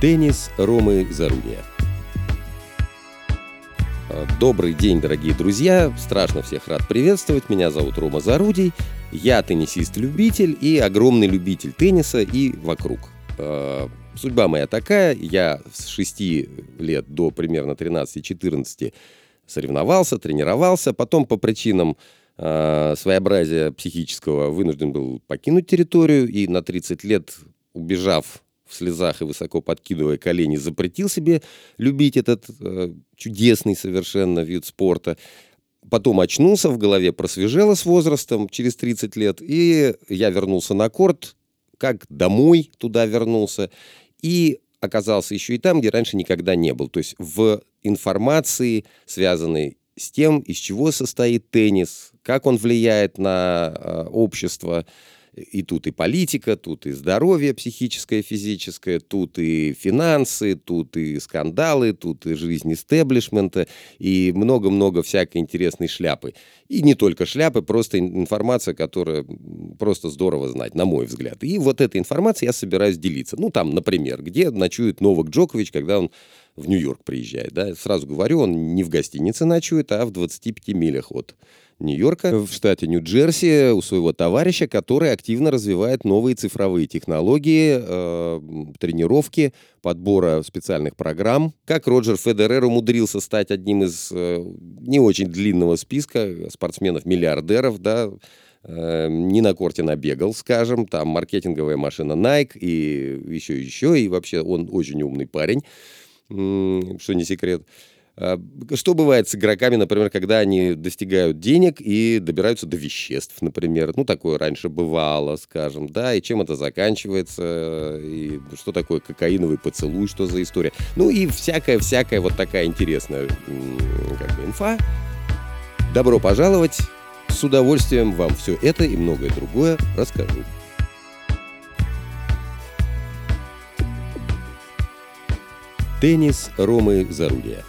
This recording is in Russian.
Теннис Ромы Зарудия. Добрый день, дорогие друзья! Страшно всех рад приветствовать. Меня зовут Рома Зарудий. Я теннисист-любитель и огромный любитель тенниса и вокруг. А, судьба моя такая. Я с 6 лет до примерно 13-14 соревновался, тренировался. Потом по причинам э, своеобразия психического вынужден был покинуть территорию и на 30 лет, убежав в слезах и высоко подкидывая колени, запретил себе любить этот э, чудесный совершенно вид спорта. Потом очнулся, в голове просвежело с возрастом, через 30 лет, и я вернулся на корт, как домой туда вернулся, и оказался еще и там, где раньше никогда не был. То есть в информации, связанной с тем, из чего состоит теннис, как он влияет на э, общество, и тут и политика, тут и здоровье психическое, физическое, тут и финансы, тут и скандалы, тут и жизнь истеблишмента, и много-много всякой интересной шляпы. И не только шляпы, просто информация, которая просто здорово знать, на мой взгляд. И вот этой информацией я собираюсь делиться. Ну, там, например, где ночует Новак Джокович, когда он в Нью-Йорк приезжает. Да? Сразу говорю, он не в гостинице ночует, а в 25 милях от Нью-Йорка, в штате Нью-Джерси, у своего товарища, который активно развивает новые цифровые технологии, э, тренировки, подбора специальных программ. Как Роджер Федерер умудрился стать одним из э, не очень длинного списка спортсменов-миллиардеров, да, э, не на корте набегал, скажем, там маркетинговая машина Nike и еще еще, и вообще он очень умный парень, что не секрет. А, что бывает с игроками, например, когда они достигают денег и добираются до веществ, например? Ну, такое раньше бывало, скажем, да, и чем это заканчивается, и что такое кокаиновый поцелуй, что за история. Ну и всякая-всякая вот такая интересная как бы инфа. Добро пожаловать! С удовольствием вам все это и многое другое расскажу. Теннис Ромы Зарудия.